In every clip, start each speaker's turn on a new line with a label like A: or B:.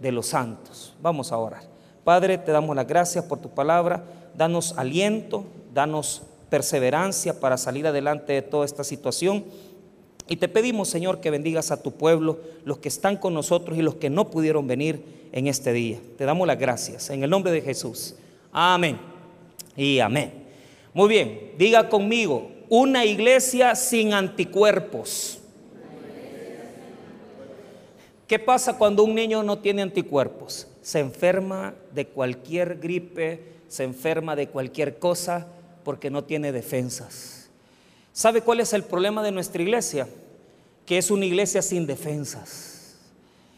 A: de los santos. Vamos a orar. Padre, te damos las gracias por tu palabra. Danos aliento, danos perseverancia para salir adelante de toda esta situación. Y te pedimos, Señor, que bendigas a tu pueblo, los que están con nosotros y los que no pudieron venir en este día. Te damos las gracias en el nombre de Jesús. Amén. Y amén. Muy bien, diga conmigo, una iglesia sin anticuerpos. ¿Qué pasa cuando un niño no tiene anticuerpos? Se enferma de cualquier gripe, se enferma de cualquier cosa porque no tiene defensas. ¿Sabe cuál es el problema de nuestra iglesia? Que es una iglesia sin defensas.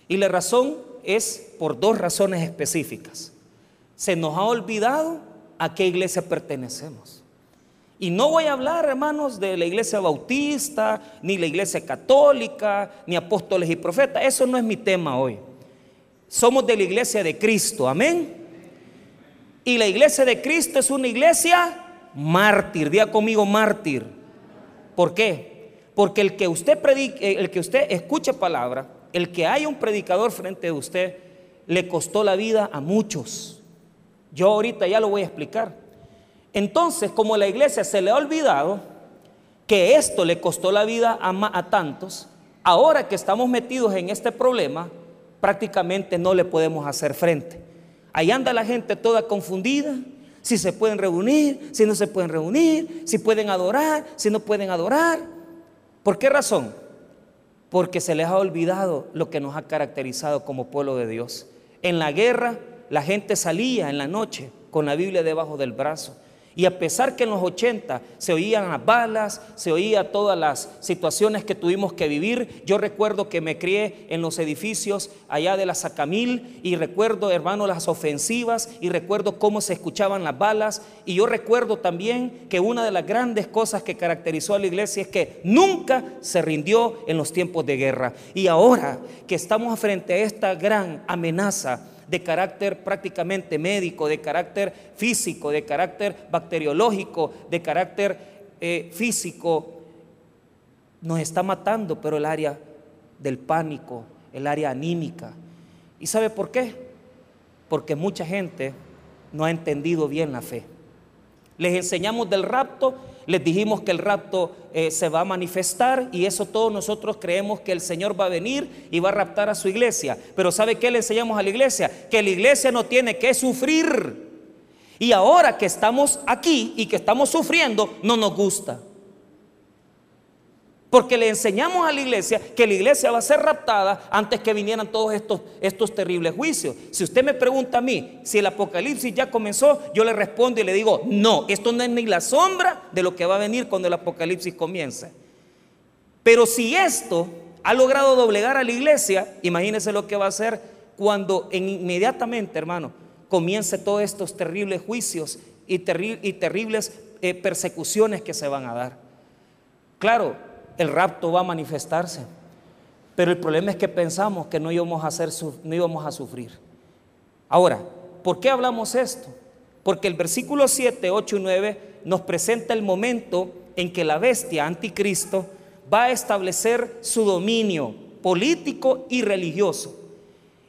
A: Y la razón es por dos razones específicas. Se nos ha olvidado a qué iglesia pertenecemos. Y no voy a hablar, hermanos, de la iglesia bautista, ni la iglesia católica, ni apóstoles y profetas. Eso no es mi tema hoy. Somos de la iglesia de Cristo, amén. Y la iglesia de Cristo es una iglesia mártir. Día conmigo mártir. ¿Por qué? Porque el que usted predique, el que usted escuche palabra, el que haya un predicador frente a usted, le costó la vida a muchos. Yo ahorita ya lo voy a explicar. Entonces, como la iglesia se le ha olvidado que esto le costó la vida a, tantos, ahora que estamos metidos en este problema, prácticamente no le podemos hacer frente. Ahí anda la gente toda confundida, si se pueden reunir, si no se pueden reunir, si pueden adorar, si no pueden adorar. ¿Por qué razón? Porque se les ha olvidado lo que nos ha caracterizado como pueblo de Dios. En la guerra la gente salía en la noche con la Biblia debajo del brazo. Y a pesar que en los 80 se oían las balas, se oía todas las situaciones que tuvimos que vivir, yo recuerdo que me crié en los edificios allá de la Sacamil y recuerdo, hermano, las ofensivas y recuerdo cómo se escuchaban las balas y yo recuerdo también que una de las grandes cosas que caracterizó a la iglesia es que nunca se rindió en los tiempos de guerra. Y ahora que estamos frente a esta gran amenaza, de carácter prácticamente médico, de carácter físico, de carácter bacteriológico, de carácter eh, físico, nos está matando, pero el área del pánico, el área anímica. ¿Y sabe por qué? Porque mucha gente no ha entendido bien la fe. Les enseñamos del rapto les dijimos que el rapto eh, se va a manifestar y eso todos nosotros creemos que el Señor va a venir y va a raptar a su iglesia. Pero ¿sabe qué le enseñamos a la iglesia? Que la iglesia no tiene que sufrir. Y ahora que estamos aquí y que estamos sufriendo, no nos gusta. Porque le enseñamos a la iglesia que la iglesia va a ser raptada antes que vinieran todos estos, estos terribles juicios. Si usted me pregunta a mí si el apocalipsis ya comenzó, yo le respondo y le digo, no, esto no es ni la sombra de lo que va a venir cuando el apocalipsis comience. Pero si esto ha logrado doblegar a la iglesia, imagínese lo que va a hacer cuando inmediatamente, hermano, comience todos estos terribles juicios y, y terribles eh, persecuciones que se van a dar. Claro, el rapto va a manifestarse. Pero el problema es que pensamos que no íbamos a, hacer, no íbamos a sufrir. Ahora, ¿por qué hablamos esto? Porque el versículo 7, 8 y 9 nos presenta el momento en que la bestia anticristo va a establecer su dominio político y religioso.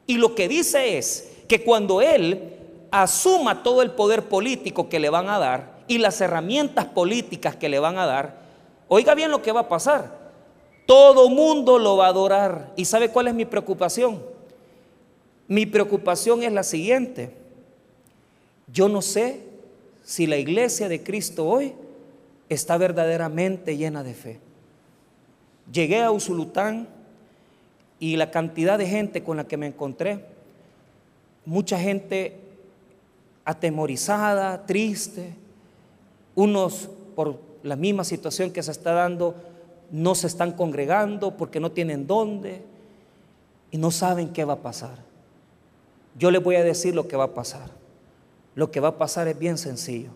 A: Y lo que dice es que cuando él asuma todo el poder político que le van a dar y las herramientas políticas que le van a dar, Oiga bien lo que va a pasar. Todo mundo lo va a adorar. ¿Y sabe cuál es mi preocupación? Mi preocupación es la siguiente. Yo no sé si la iglesia de Cristo hoy está verdaderamente llena de fe. Llegué a Usulután y la cantidad de gente con la que me encontré, mucha gente atemorizada, triste, unos por la misma situación que se está dando, no se están congregando porque no tienen dónde y no saben qué va a pasar. Yo les voy a decir lo que va a pasar. Lo que va a pasar es bien sencillo.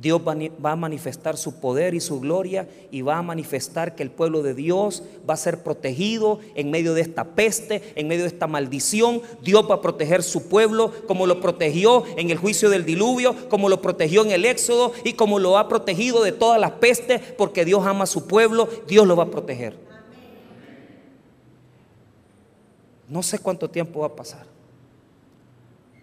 A: Dios va a manifestar su poder y su gloria y va a manifestar que el pueblo de Dios va a ser protegido en medio de esta peste, en medio de esta maldición. Dios va a proteger su pueblo como lo protegió en el juicio del diluvio, como lo protegió en el éxodo y como lo ha protegido de todas las pestes, porque Dios ama a su pueblo, Dios lo va a proteger. No sé cuánto tiempo va a pasar,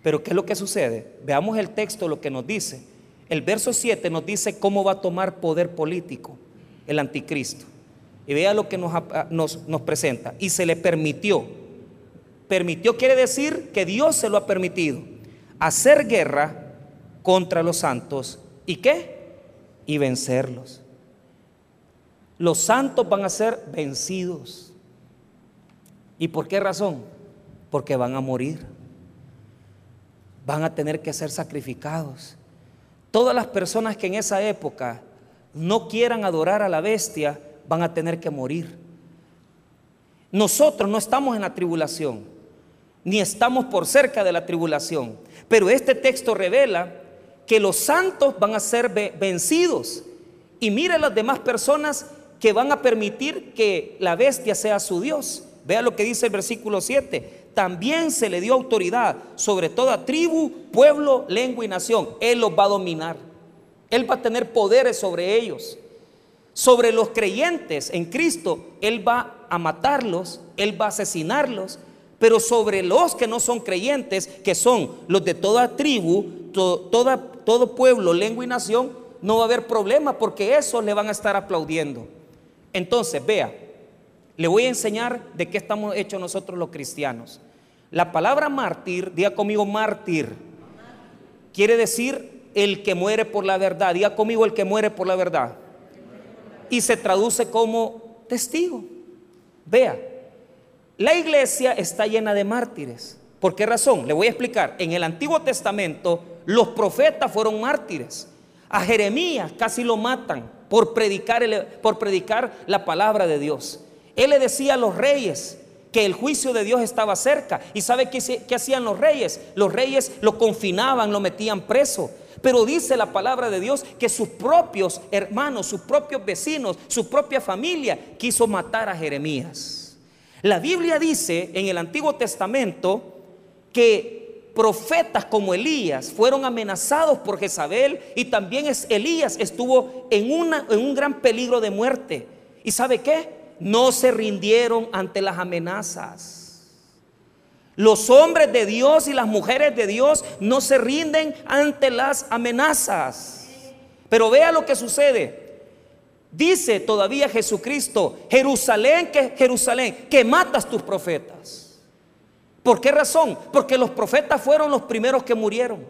A: Pero ¿qué es lo que sucede? Veamos el texto, lo que nos dice. El verso 7 nos dice cómo va a tomar poder político el anticristo. Y vea lo que nos, nos, nos presenta. Y se le permitió. Permitió quiere decir que Dios se lo ha permitido. Hacer guerra contra los santos. ¿Y qué? Y vencerlos. Los santos van a ser vencidos. ¿Y por qué razón? Porque van a morir. Van a tener que ser sacrificados. Todas las personas que en esa época no quieran adorar a la bestia van a tener que morir. Nosotros no estamos en la tribulación, ni estamos por cerca de la tribulación, pero este texto revela que los santos van a ser vencidos. Y mire las demás personas que van a permitir que la bestia sea su Dios. Vea lo que dice el versículo 7. También se le dio autoridad sobre toda tribu, pueblo, lengua y nación. Él los va a dominar. Él va a tener poderes sobre ellos. Sobre los creyentes en Cristo, Él va a matarlos, Él va a asesinarlos. Pero sobre los que no son creyentes, que son los de toda tribu, toda, todo pueblo, lengua y nación, no va a haber problema porque esos le van a estar aplaudiendo. Entonces, vea, le voy a enseñar de qué estamos hechos nosotros los cristianos. La palabra mártir, diga conmigo mártir, quiere decir el que muere por la verdad. Diga conmigo el que muere por la verdad. Y se traduce como testigo. Vea, la iglesia está llena de mártires. ¿Por qué razón? Le voy a explicar. En el Antiguo Testamento los profetas fueron mártires. A Jeremías casi lo matan por predicar, por predicar la palabra de Dios. Él le decía a los reyes que el juicio de Dios estaba cerca. ¿Y sabe qué, hacían los reyes? Los reyes lo confinaban, lo metían preso. Pero dice la palabra de Dios que sus propios hermanos, sus propios vecinos, su propia familia quiso matar a Jeremías. La Biblia dice en el Antiguo Testamento que profetas como Elías fueron amenazados por Jezabel y también Elías estuvo en, una, en un gran peligro de muerte. ¿Y sabe qué? No se rindieron ante las amenazas. Los hombres de Dios y las mujeres de Dios no se rinden ante las amenazas. Pero vea lo que sucede. Dice todavía Jesucristo, Jerusalén, que Jerusalén, que matas tus profetas. ¿Por qué razón? Porque los profetas fueron los primeros que murieron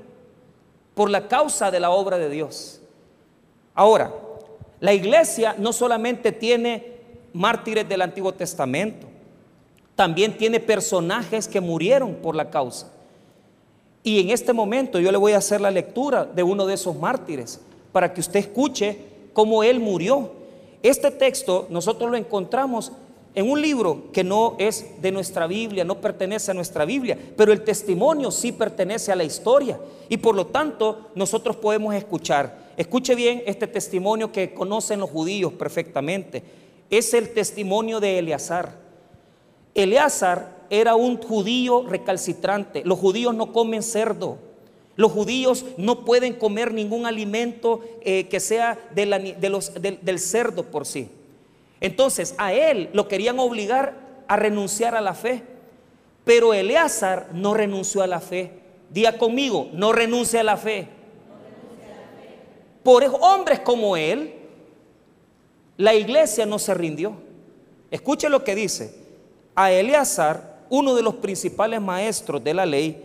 A: por la causa de la obra de Dios. Ahora, la iglesia no solamente tiene mártires del Antiguo Testamento. También tiene personajes que murieron por la causa. Y en este momento yo le voy a hacer la lectura de uno de esos mártires para que usted escuche cómo él murió. Este texto nosotros lo encontramos en un libro que no es de nuestra Biblia, no pertenece a nuestra Biblia, pero el testimonio sí pertenece a la historia. Y por lo tanto nosotros podemos escuchar. Escuche bien este testimonio que conocen los judíos perfectamente es el testimonio de Eleazar. Eleazar era un judío recalcitrante. Los judíos no comen cerdo. Los judíos no pueden comer ningún alimento eh, que sea del cerdo por sí. Entonces a él lo querían obligar a renunciar a la fe. Pero Eleazar no renunció a la fe. Día conmigo, no renuncia a la fe. Por hombres como él, la iglesia no se rindió. Escuche lo que dice. A Eleazar, uno de los principales maestros de la ley,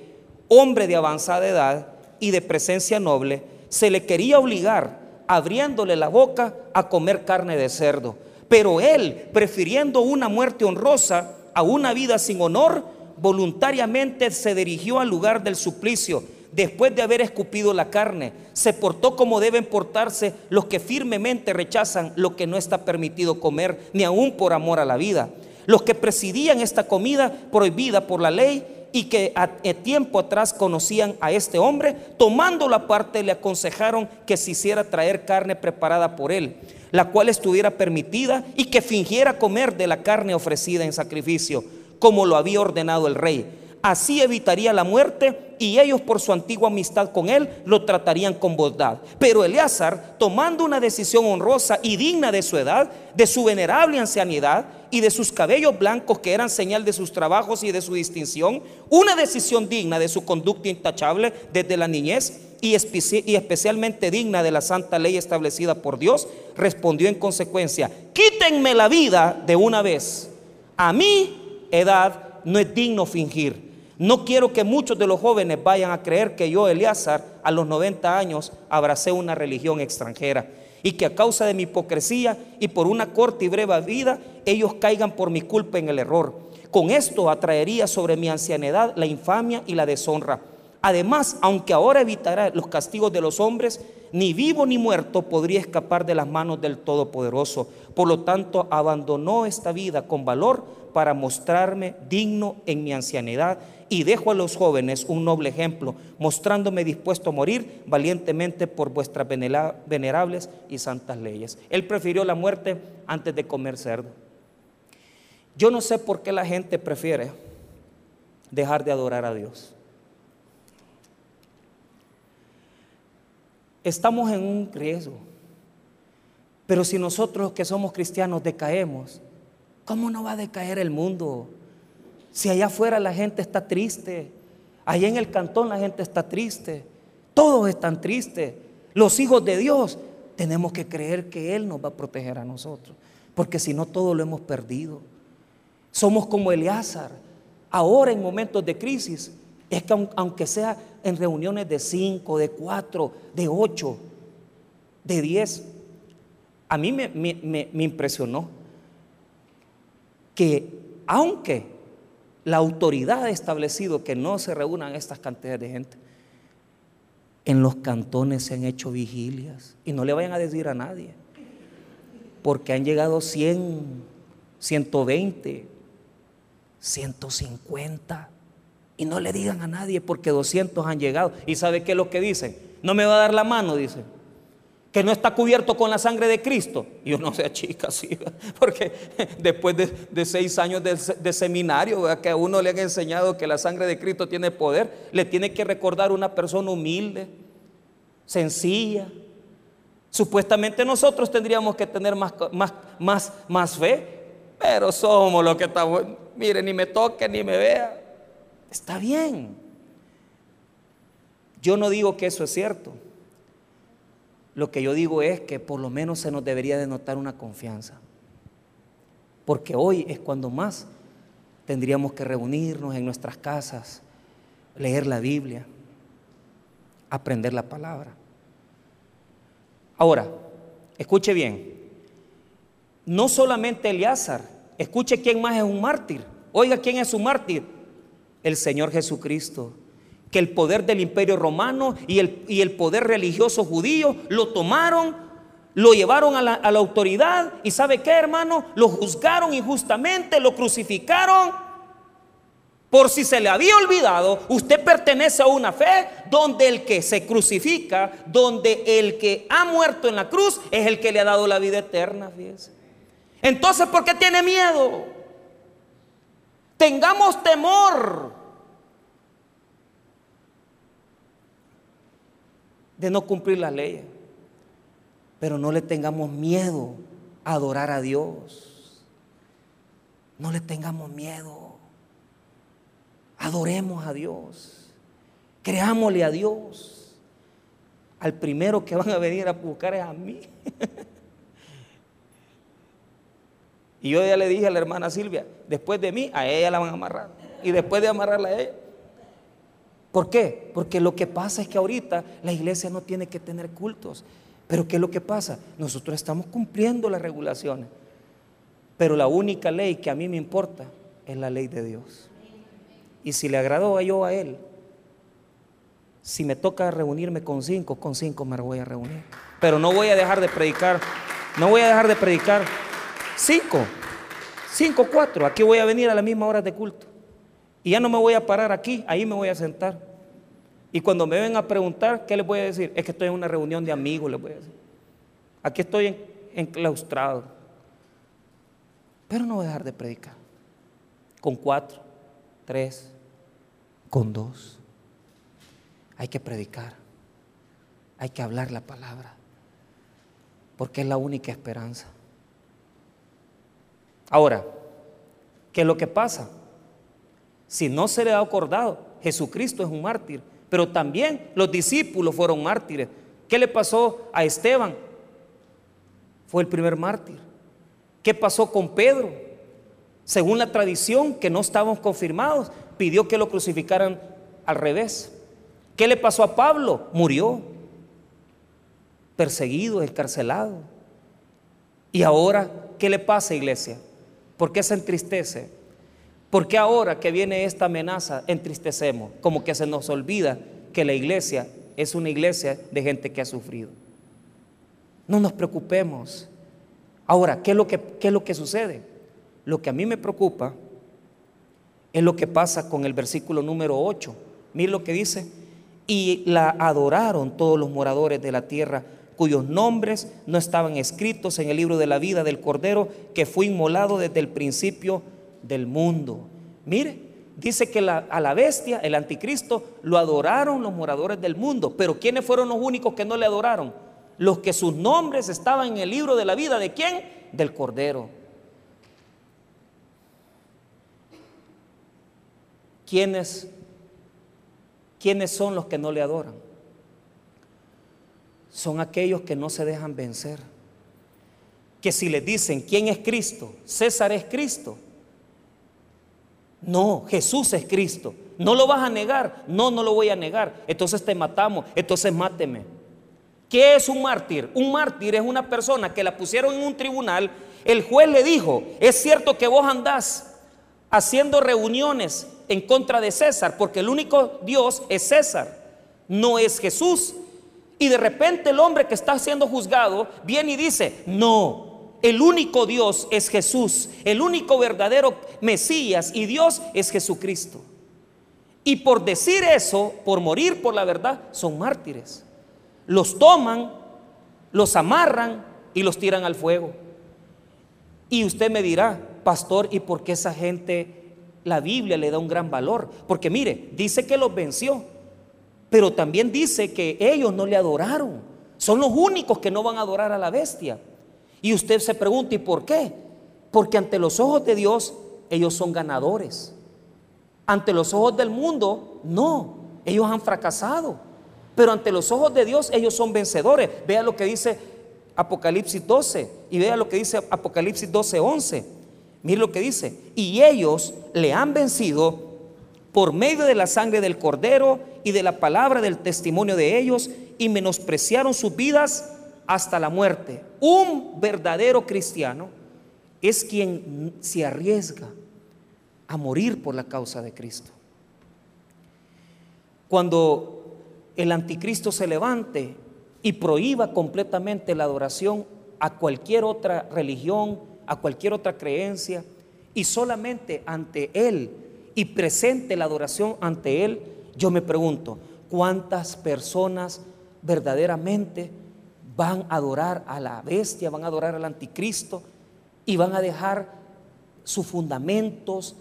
A: hombre de avanzada edad y de presencia noble, se le quería obligar, abriéndole la boca, a comer carne de cerdo. Pero él, prefiriendo una muerte honrosa a una vida sin honor, voluntariamente se dirigió al lugar del suplicio después de haber escupido la carne, se portó como deben portarse los que firmemente rechazan lo que no está permitido comer, ni aun por amor a la vida. Los que presidían esta comida prohibida por la ley y que a, tiempo atrás conocían a este hombre, tomando la parte le aconsejaron que se hiciera traer carne preparada por él, la cual estuviera permitida y que fingiera comer de la carne ofrecida en sacrificio, como lo había ordenado el rey Así evitaría la muerte y ellos por su antigua amistad con él lo tratarían con bondad. Pero Eleazar, tomando una decisión honrosa y digna de su edad, de su venerable ancianidad y de sus cabellos blancos que eran señal de sus trabajos y de su distinción, una decisión digna de su conducta intachable desde la niñez y, especialmente digna de la santa ley establecida por Dios, respondió en consecuencia, quítenme la vida de una vez. A mi edad no es digno fingir no quiero que muchos de los jóvenes vayan a creer que yo, Eleazar, a los 90 años, abracé una religión extranjera y que a causa de mi hipocresía y por una corta y breve vida, ellos caigan por mi culpa en el error. Con esto atraería sobre mi ancianidad la infamia y la deshonra. Además, aunque ahora evitará los castigos de los hombres, ni vivo ni muerto podría escapar de las manos del Todopoderoso. Por lo tanto, abandonó esta vida con valor para mostrarme digno en mi ancianidad y dejo a los jóvenes un noble ejemplo, mostrándome dispuesto a morir valientemente por vuestras venerables y santas leyes. Él prefirió la muerte antes de comer cerdo. Yo no sé por qué la gente prefiere dejar de adorar a Dios. Estamos en un riesgo. Pero si nosotros que somos cristianos decaemos, ¿cómo no va a decaer el mundo? Si allá afuera la gente está triste, allá en el cantón la gente está triste, todos están tristes. Los hijos de Dios tenemos que creer que Él nos va a proteger a nosotros, porque si no todo lo hemos perdido. Somos como Eleazar. Ahora en momentos de crisis, es que aunque sea en reuniones de cinco, de cuatro, de ocho, de diez, a mí me impresionó que aunque la autoridad ha establecido que no se reúnan estas cantidades de gente. En los cantones se han hecho vigilias y no le vayan a decir a nadie, porque han llegado 100, 120, 150 y no le digan a nadie porque 200 han llegado. ¿Y sabe qué es lo que dicen? No me va a dar la mano, dicen que no está cubierto con la sangre de Cristo. Y no sea chica, sí, porque después de, seis años de, seminario, que a uno le han enseñado que la sangre de Cristo tiene poder, le tiene que recordar una persona humilde, sencilla. Supuestamente nosotros tendríamos que tener más, más, más, más fe, pero somos los que estamos, mire, ni me toque ni me vea. Está bien. Yo no digo que eso es cierto. Lo que yo digo es que por lo menos se nos debería de notar una confianza. Porque hoy es cuando más tendríamos que reunirnos en nuestras casas, leer la Biblia, aprender la palabra. Ahora, escuche bien, no solamente Eleazar, escuche quién más es un mártir. Oiga, ¿quién es un mártir? El Señor Jesucristo que el poder del imperio romano y el, y el poder religioso judío lo tomaron, lo llevaron a la, a la autoridad y sabe qué hermano, lo juzgaron injustamente, lo crucificaron. Por si se le había olvidado, usted pertenece a una fe donde el que se crucifica, donde el que ha muerto en la cruz es el que le ha dado la vida eterna. Entonces, ¿por qué tiene miedo? Tengamos temor de no cumplir las leyes. Pero no le tengamos miedo a adorar a Dios. No le tengamos miedo. Adoremos a Dios. Creámosle a Dios. Al primero que van a venir a buscar es a mí. y yo ya le dije a la hermana Silvia, después de mí, a ella la van a amarrar. Y después de amarrarla a ella, ¿Por qué? Porque lo que pasa es que ahorita la iglesia no tiene que tener cultos. Pero ¿qué es lo que pasa? Nosotros estamos cumpliendo las regulaciones. Pero la única ley que a mí me importa es la ley de Dios. Y si le agradó a yo a Él, si me toca reunirme con cinco, con cinco me voy a reunir. Pero no voy a dejar de predicar, no voy a dejar de predicar cinco, cinco, cuatro. Aquí voy a venir a la misma hora de culto. Y ya no me voy a parar aquí, ahí me voy a sentar. Y cuando me ven a preguntar, ¿qué les voy a decir? Es que estoy en una reunión de amigos, les voy a decir. Aquí estoy enclaustrado. Pero no voy a dejar de predicar. Con cuatro, tres, con dos. Hay que predicar, hay que hablar la palabra, porque es la única esperanza. Ahora, ¿qué es lo que pasa? Si no se le ha acordado, Jesucristo es un mártir, pero también los discípulos fueron mártires. ¿Qué le pasó a Esteban? Fue el primer mártir. ¿Qué pasó con Pedro? Según la tradición, que no estábamos confirmados, pidió que lo crucificaran al revés. ¿Qué le pasó a Pablo? Murió, perseguido, encarcelado. Y ahora, ¿qué le pasa, iglesia? ¿Por qué se entristece? ¿Por qué ahora que viene esta amenaza entristecemos? Como que se nos olvida que la iglesia es una iglesia de gente que ha sufrido. No nos preocupemos. Ahora, ¿qué es lo que, qué es lo que sucede? Lo que a mí me preocupa es lo que pasa con el versículo número 8. Mire lo que dice. Y la adoraron todos los moradores de la tierra cuyos nombres no estaban escritos en el libro de la vida del Cordero que fue inmolado desde el principio del mundo. Mire, dice que a la bestia, el anticristo, lo adoraron los moradores del mundo. Pero ¿quiénes fueron los únicos que no le adoraron? Los que sus nombres estaban en el libro de la vida. ¿De quién? Del Cordero. ¿Quiénes, ¿Quiénes son los que no le adoran? Son aquellos que no se dejan vencer. Que si les dicen quién es Cristo, César es Cristo, no, Jesús es Cristo. ¿No lo vas a negar? No, no lo voy a negar. Entonces te matamos, entonces máteme. ¿Qué es un mártir? Un mártir es una persona que la pusieron en un tribunal. El juez le dijo, es cierto que vos andás haciendo reuniones en contra de César, porque el único Dios es César, no es Jesús. Y de repente el hombre que está siendo juzgado viene y dice, no, el único Dios es Jesús, el único verdadero Mesías y Dios es Jesucristo. Y por decir eso, por morir por la verdad, son mártires. Los toman, los amarran y los tiran al fuego. Y usted me dirá, pastor, ¿y por qué esa gente la Biblia le da un gran valor? Porque mire, dice que los venció, pero también dice que ellos no le adoraron. Son los únicos que no van a adorar a la bestia. Y usted se pregunta, ¿y por qué? Porque ante los ojos de Dios ellos son ganadores. Ante los ojos del mundo, no, ellos han fracasado. Pero ante los ojos de Dios ellos son vencedores. Vea lo que dice Apocalipsis 12 y vea lo que dice Apocalipsis 12, 11. Mire lo que dice. Y ellos le han vencido por medio de la sangre del cordero y de la palabra del testimonio de ellos y menospreciaron sus vidas hasta la muerte. Un verdadero cristiano es quien se arriesga a morir por la causa de Cristo. Cuando el anticristo se levante y prohíba completamente la adoración a cualquier otra religión, a cualquier otra creencia, y solamente ante Él y presente la adoración ante Él, yo me pregunto, ¿cuántas personas verdaderamente van a adorar a la bestia, van a adorar al anticristo y van a dejar sus fundamentos,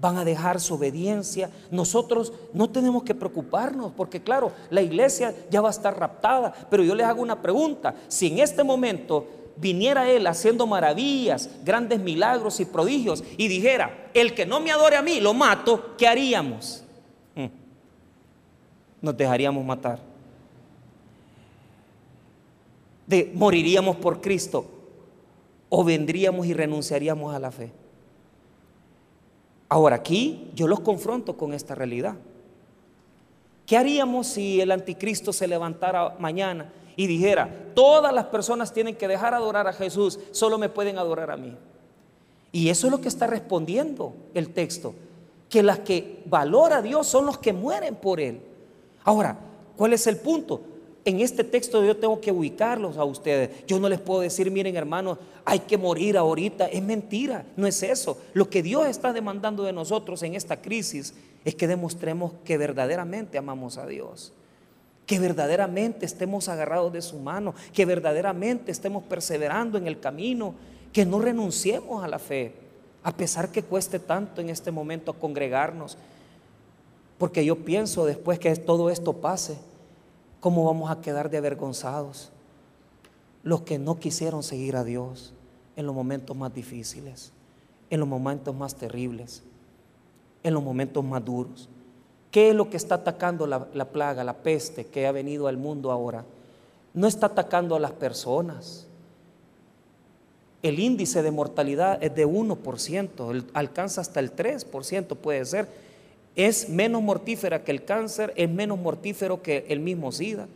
A: van a dejar su obediencia. Nosotros no tenemos que preocuparnos porque claro, la iglesia ya va a estar raptada, pero yo les hago una pregunta, si en este momento viniera Él haciendo maravillas, grandes milagros y prodigios y dijera, el que no me adore a mí, lo mato, ¿qué haríamos? Hmm. Nos dejaríamos matar de moriríamos por Cristo o vendríamos y renunciaríamos a la fe. Ahora aquí yo los confronto con esta realidad. ¿Qué haríamos si el anticristo se levantara mañana y dijera, todas las personas tienen que dejar adorar a Jesús, solo me pueden adorar a mí? Y eso es lo que está respondiendo el texto, que las que valora a Dios son los que mueren por Él. Ahora, ¿cuál es el punto? En este texto yo tengo que ubicarlos a ustedes. Yo no les puedo decir, miren hermanos, hay que morir ahorita. Es mentira, no es eso. Lo que Dios está demandando de nosotros en esta crisis es que demostremos que verdaderamente amamos a Dios. Que verdaderamente estemos agarrados de su mano, que verdaderamente estemos perseverando en el camino, que no renunciemos a la fe, a pesar que cueste tanto en este momento congregarnos. Porque yo pienso después que todo esto pase, ¿cómo vamos a quedar de avergonzados? Los que no quisieron seguir a Dios en los momentos más difíciles, en los momentos más terribles, en los momentos más duros. ¿Qué es lo que está atacando la, la plaga, la peste que ha venido al mundo ahora? No está atacando a las personas, el índice de mortalidad es de 1%, alcanza hasta el 3%, puede ser. Es menos mortífera que el cáncer, es menos mortífero que el mismo SIDA.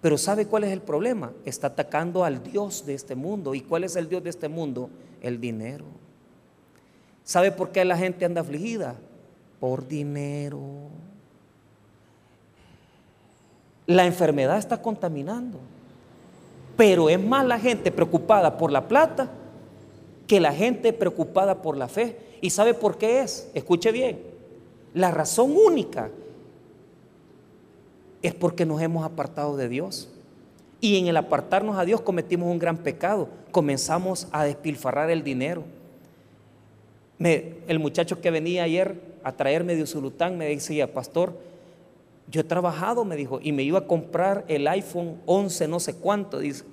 A: Pero ¿sabe cuál es el problema? Está atacando al Dios de este mundo. ¿Y cuál es el Dios de este mundo? El dinero. ¿Sabe por qué la gente anda afligida? Por dinero. La enfermedad está contaminando. Pero es más la gente preocupada por la plata que la gente preocupada por la fe. ¿Y sabe por qué es? Escuche bien. La razón única es porque nos hemos apartado de Dios. Y en el apartarnos a Dios cometimos un gran pecado. Comenzamos a despilfarrar el dinero. el muchacho que venía ayer a traerme de Usulután me decía, pastor, yo he trabajado, me dijo, y me iba a comprar el iPhone 11, no sé cuánto, dice.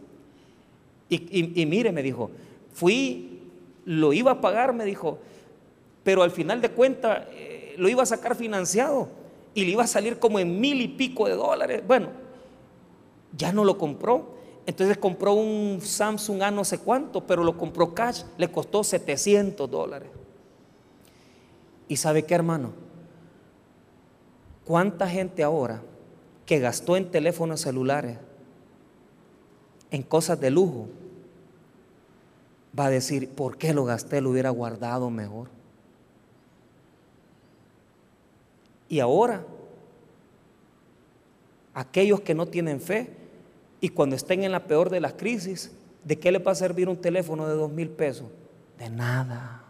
A: Y, mire, me dijo, fui, lo iba a pagar, me dijo, pero al final de cuentas lo iba a sacar financiado y le iba a salir como en mil y pico de dólares. Bueno, ya no lo compró. Entonces compró un Samsung A no sé cuánto, pero lo compró cash, le costó 700 dólares. ¿Y sabe qué, hermano? ¿Cuánta gente ahora que gastó en teléfonos celulares, en cosas de lujo, va a decir, ¿por qué lo gasté? Lo hubiera guardado mejor. Y ahora, aquellos que no tienen fe y cuando estén en la peor de las crisis, ¿de qué le va a servir un teléfono de dos mil pesos? De nada.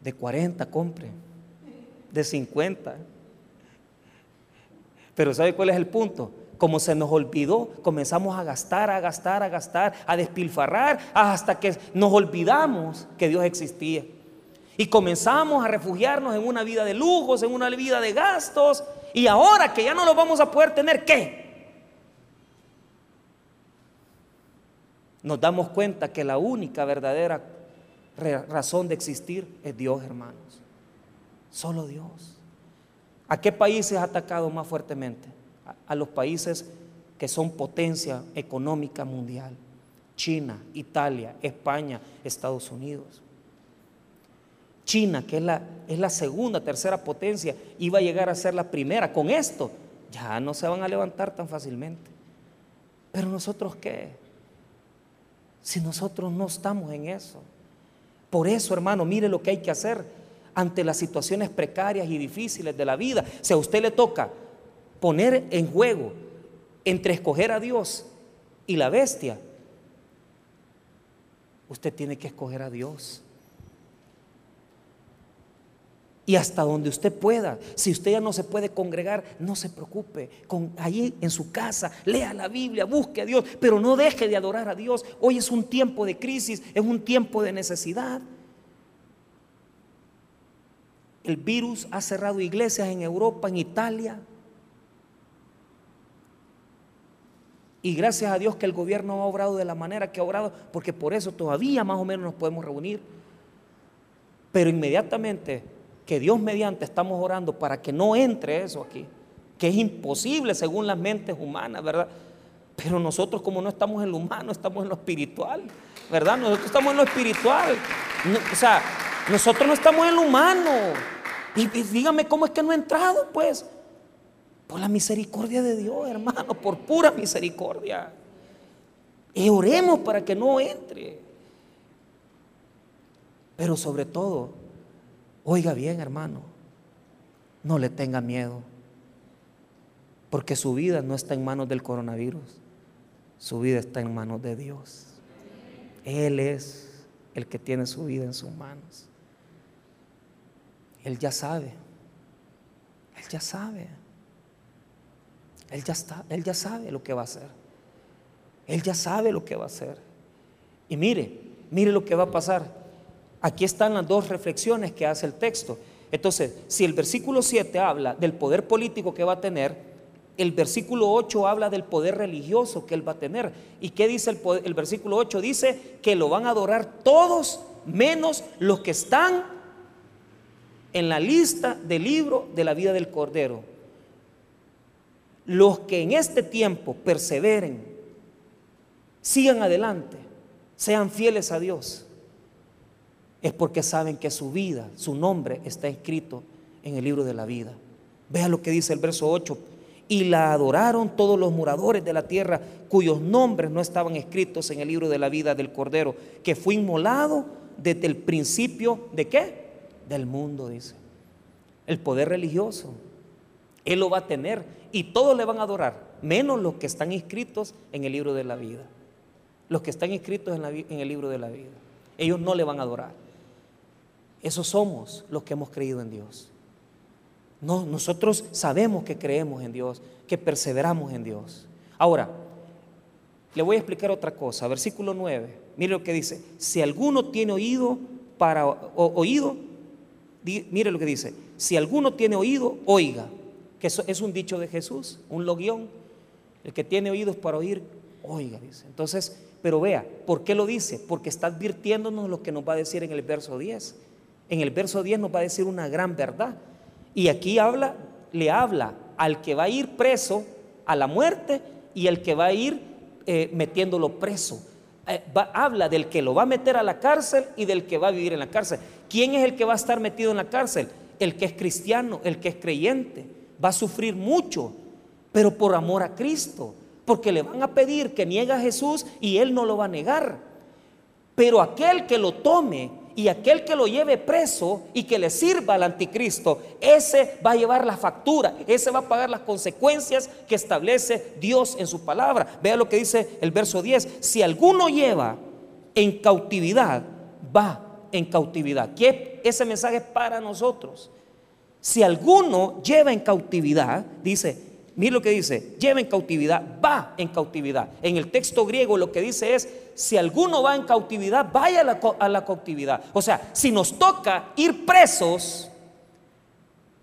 A: De 40 compre, de 50. Pero ¿sabe cuál es el punto? Como se nos olvidó, comenzamos a gastar, a gastar, a gastar, a despilfarrar, hasta que nos olvidamos que Dios existía. Y comenzamos a refugiarnos en una vida de lujos, en una vida de gastos. Y ahora que ya no lo vamos a poder tener, ¿qué? Nos damos cuenta que la única verdadera razón de existir es Dios, hermanos. Solo Dios. ¿A qué países ha atacado más fuertemente? A, los países que son potencia económica mundial. China, Italia, España, Estados Unidos. China, que es la, es la segunda, tercera potencia, iba a llegar a ser la primera. Con esto ya no se van a levantar tan fácilmente. Pero nosotros qué? Si nosotros no estamos en eso. Por eso, hermano, mire lo que hay que hacer ante las situaciones precarias y difíciles de la vida. Si a usted le toca poner en juego entre escoger a Dios y la bestia, usted tiene que escoger a Dios. Y hasta donde usted pueda. Si usted ya no se puede congregar, no se preocupe. Con, ahí en su casa, lea la Biblia, busque a Dios, pero no deje de adorar a Dios. Hoy es un tiempo de crisis, es un tiempo de necesidad. El virus ha cerrado iglesias en Europa, en Italia. Y gracias a Dios que el gobierno ha obrado de la manera que ha obrado, porque por eso todavía más o menos nos podemos reunir. Pero inmediatamente que Dios mediante estamos orando para que no entre eso aquí, que es imposible según las mentes humanas, ¿verdad? Pero nosotros como no estamos en lo humano, estamos en lo espiritual, ¿verdad? Nosotros estamos en lo espiritual. o sea, nosotros no estamos en lo humano. Y, dígame cómo es que no ha entrado, pues. Por la misericordia de Dios, hermano, por pura misericordia. Y oremos para que no entre. Pero sobre todo, oiga bien, hermano, no le tenga miedo. Porque su vida no está en manos del coronavirus. Su vida está en manos de Dios. Él es el que tiene su vida en sus manos. Él ya sabe. Él ya sabe. Él ya sabe lo que va a hacer. Él ya sabe lo que va a hacer. Y mire, mire lo que va a pasar. Aquí están las dos reflexiones que hace el texto. Entonces, si el versículo 7 habla del poder político que va a tener, el versículo 8 habla del poder religioso que él va a tener. ¿Y qué dice el, el versículo 8? Dice que lo van a adorar todos menos los que están en la lista del libro de la vida del Cordero. Los que en este tiempo perseveren, sigan adelante, sean fieles a Dios, es porque saben que su vida, su nombre está escrito en el libro de la vida. Vea lo que dice el verso 8. Y la adoraron todos los moradores de la tierra cuyos nombres no estaban escritos en el libro de la vida del Cordero, que fue inmolado desde el principio de qué? Del mundo, dice. El poder religioso. Él lo va a tener y todos le van a adorar, menos los que están inscritos en el libro de la vida. Los que están inscritos en, en el libro de la vida. Ellos no le van a adorar. Esos somos los que hemos creído en Dios. No, nosotros sabemos que creemos en Dios, que perseveramos en Dios. Ahora, le voy a explicar otra cosa. Versículo 9. Mire lo que dice. Si alguno tiene oído para oído, mire lo que dice. Si alguno tiene oído, oiga. Que eso es un dicho de Jesús, un logión. El que tiene oídos para oír, oiga, dice. Entonces, pero vea, ¿por qué lo dice? Porque está advirtiéndonos lo que nos va a decir en el verso 10 en el verso 10 nos va a decir una gran verdad. Y aquí habla, le habla al que va a ir preso a la muerte y el que va a ir eh, metiéndolo preso. Eh, habla del que lo va a meter a la cárcel y del que va a vivir en la cárcel. ¿Quién es el que va a estar metido en la cárcel? El que es cristiano, el que es creyente. Va a sufrir mucho, pero por amor a Cristo. Porque le van a pedir que niegue a Jesús y él no lo va a negar. Pero aquel que lo tome y aquel que lo lleve preso y que le sirva al anticristo, ese va a llevar la factura, ese va a pagar las consecuencias que establece Dios en su palabra. Vea lo que dice el verso 10, si alguno lleva en cautividad, va en cautividad. ¿Qué ese mensaje es para nosotros? Si alguno lleva en cautividad, dice, Mira lo que dice, lleva en cautividad, va en cautividad. En el texto griego lo que dice es, si alguno va en cautividad, vaya a la, a la cautividad. O sea, si nos toca ir presos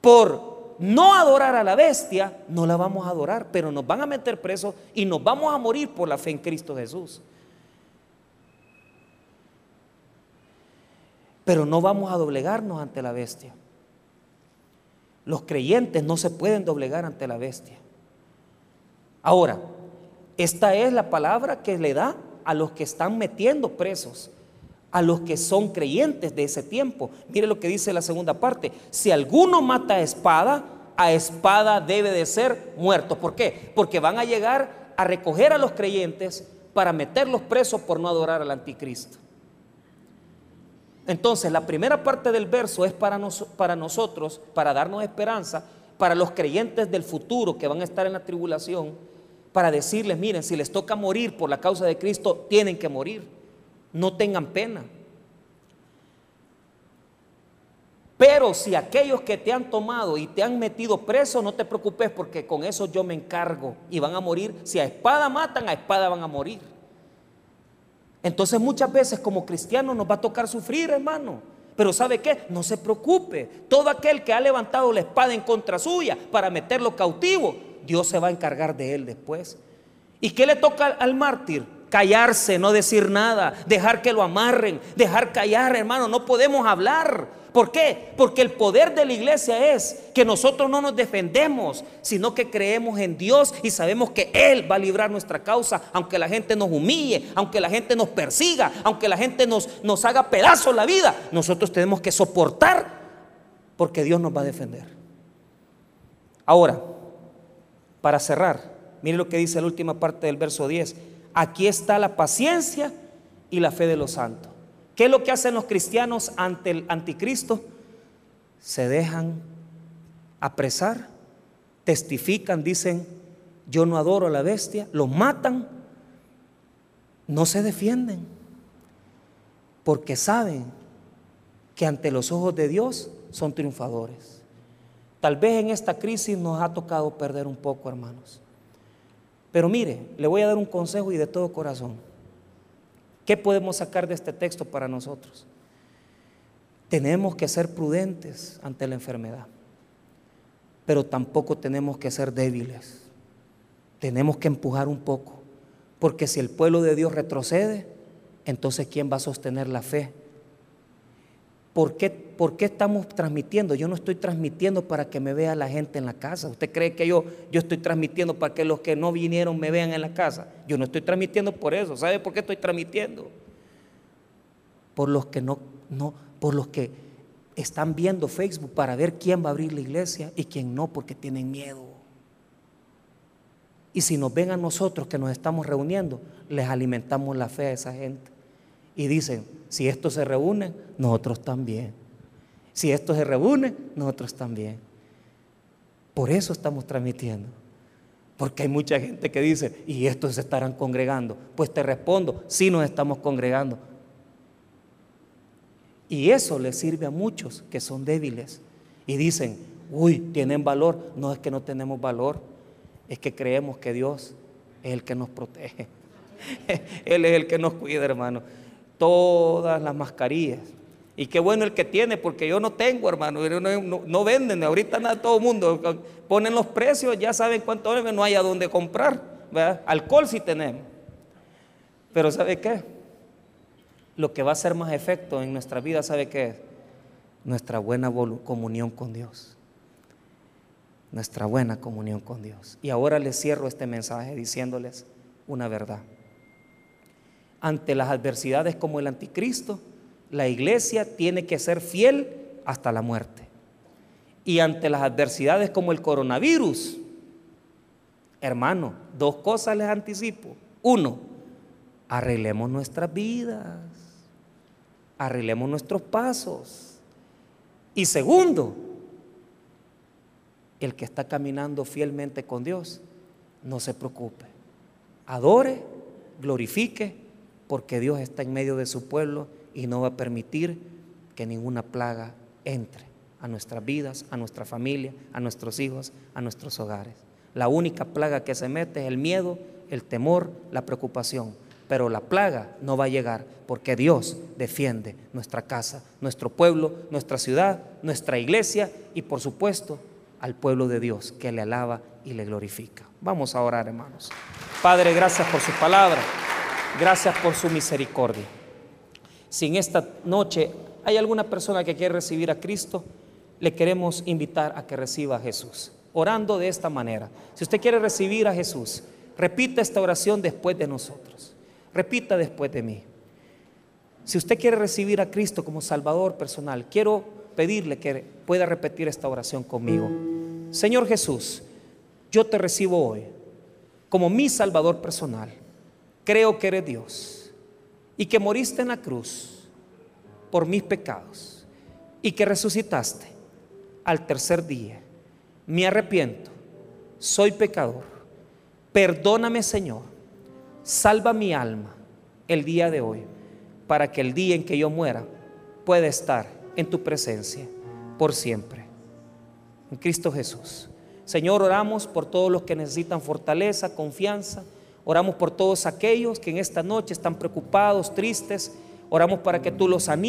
A: por no adorar a la bestia, no la vamos a adorar, pero nos van a meter presos y nos vamos a morir por la fe en Cristo Jesús. Pero no vamos a doblegarnos ante la bestia. Los creyentes no se pueden doblegar ante la bestia. Ahora, esta es la palabra que le da a los que están metiendo presos, a los que son creyentes de ese tiempo. Mire lo que dice la segunda parte. Si alguno mata a espada, a espada debe de ser muerto. ¿Por qué? Porque van a llegar a recoger a los creyentes para meterlos presos por no adorar al anticristo. Entonces, la primera parte del verso es para, para nosotros, para darnos esperanza, para los creyentes del futuro que van a estar en la tribulación, para decirles, miren, si les toca morir por la causa de Cristo, tienen que morir. No tengan pena. Pero si aquellos que te han tomado y te han metido preso, no te preocupes porque con eso yo me encargo y van a morir. Si a espada matan, a espada van a morir. Entonces muchas veces como cristianos nos va a tocar sufrir, hermano. Pero ¿sabe qué? No se preocupe. Todo aquel que ha levantado la espada en contra suya para meterlo cautivo, Dios se va a encargar de él después. ¿Y qué le toca al mártir? Callarse, no decir nada, dejar que lo amarren, dejar callar, hermano. No podemos hablar. ¿Por qué? Porque el poder de la iglesia es que nosotros no nos defendemos, sino que creemos en Dios y sabemos que Él va a librar nuestra causa, aunque la gente nos humille, aunque la gente nos persiga, aunque la gente nos, nos haga pedazos la vida. Nosotros tenemos que soportar porque Dios nos va a defender. Ahora, para cerrar, mire lo que dice la última parte del verso 10. Aquí está la paciencia y la fe de los santos. ¿Qué es lo que hacen los cristianos ante el anticristo? Se dejan apresar, testifican, dicen, yo no adoro a la bestia, lo matan, no se defienden, porque saben que ante los ojos de Dios son triunfadores. Tal vez en esta crisis nos ha tocado perder un poco, hermanos. Pero mire, le voy a dar un consejo y de todo corazón. ¿Qué podemos sacar de este texto para nosotros? Tenemos que ser prudentes ante la enfermedad, pero tampoco tenemos que ser débiles. Tenemos que empujar un poco, porque si el pueblo de Dios retrocede, entonces ¿quién va a sostener la fe? ¿Por qué, ¿Por qué, estamos transmitiendo? Yo no estoy transmitiendo para que me vea la gente en la casa. ¿Usted cree que yo, yo estoy transmitiendo para que los que no vinieron me vean en la casa? Yo no estoy transmitiendo por eso. ¿Sabe por qué estoy transmitiendo? Por los que no, no, por los que están viendo Facebook para ver quién va a abrir la iglesia y quién no, porque tienen miedo. Y si nos ven a nosotros que nos estamos reuniendo, les alimentamos la fe a esa gente. Y dicen, si esto se reúne, nosotros también. Si esto se reúne, nosotros también. Por eso estamos transmitiendo. Porque hay mucha gente que dice, ¿y estos se estarán congregando? Pues te respondo, sí nos estamos congregando. Y eso le sirve a muchos que son débiles. Y dicen, uy, tienen valor. No es que no tenemos valor, es que creemos que Dios es el que nos protege. Él es el que nos cuida, hermano todas las mascarillas. Y qué bueno el que tiene, porque yo no tengo, hermano. No, venden, ahorita nada, todo el mundo ponen los precios, ya saben cuánto no hay a dónde comprar. Alcohol sí tenemos. Pero ¿sabe qué? Lo que va a hacer más efecto en nuestra vida, ¿sabe qué es? Nuestra buena comunión con Dios. Nuestra buena comunión con Dios. Y ahora les cierro este mensaje diciéndoles una verdad ante las adversidades como el anticristo, la iglesia tiene que ser fiel hasta la muerte. Y ante las adversidades como el coronavirus, hermano, dos cosas les anticipo. Uno, arreglemos nuestras vidas, arreglemos nuestros pasos. Y segundo, el que está caminando fielmente con Dios, no se preocupe. Adore, glorifique porque Dios está en medio de su pueblo y no va a permitir que ninguna plaga entre a nuestras vidas, a nuestra familia, a nuestros hijos, a nuestros hogares. La única plaga que se mete es el miedo, el temor, la preocupación. Pero la plaga no va a llegar porque Dios defiende nuestra casa, nuestro pueblo, nuestra ciudad, nuestra iglesia y por supuesto al pueblo de Dios que le alaba y le glorifica. Vamos a orar, hermanos. Padre, gracias por su palabra. Gracias por su misericordia. Si en esta noche hay alguna persona que quiere recibir a Cristo, le queremos invitar a que reciba a Jesús, orando de esta manera. Si usted quiere recibir a Jesús, repita esta oración después de nosotros. Repita después de mí. Si usted quiere recibir a Cristo como Salvador personal, quiero pedirle que pueda repetir esta oración conmigo. Señor Jesús, yo te recibo hoy como mi Salvador personal creo que eres Dios y que moriste en la cruz por mis pecados y que resucitaste al tercer día. Me arrepiento, soy pecador. Perdóname Señor, salva mi alma el día de hoy para que el día en que yo muera pueda estar en tu presencia por siempre. En Cristo Jesús. Señor, oramos por todos los que necesitan fortaleza, confianza Oramos por todos aquellos que en esta noche están preocupados, tristes. Oramos para que tú los animes.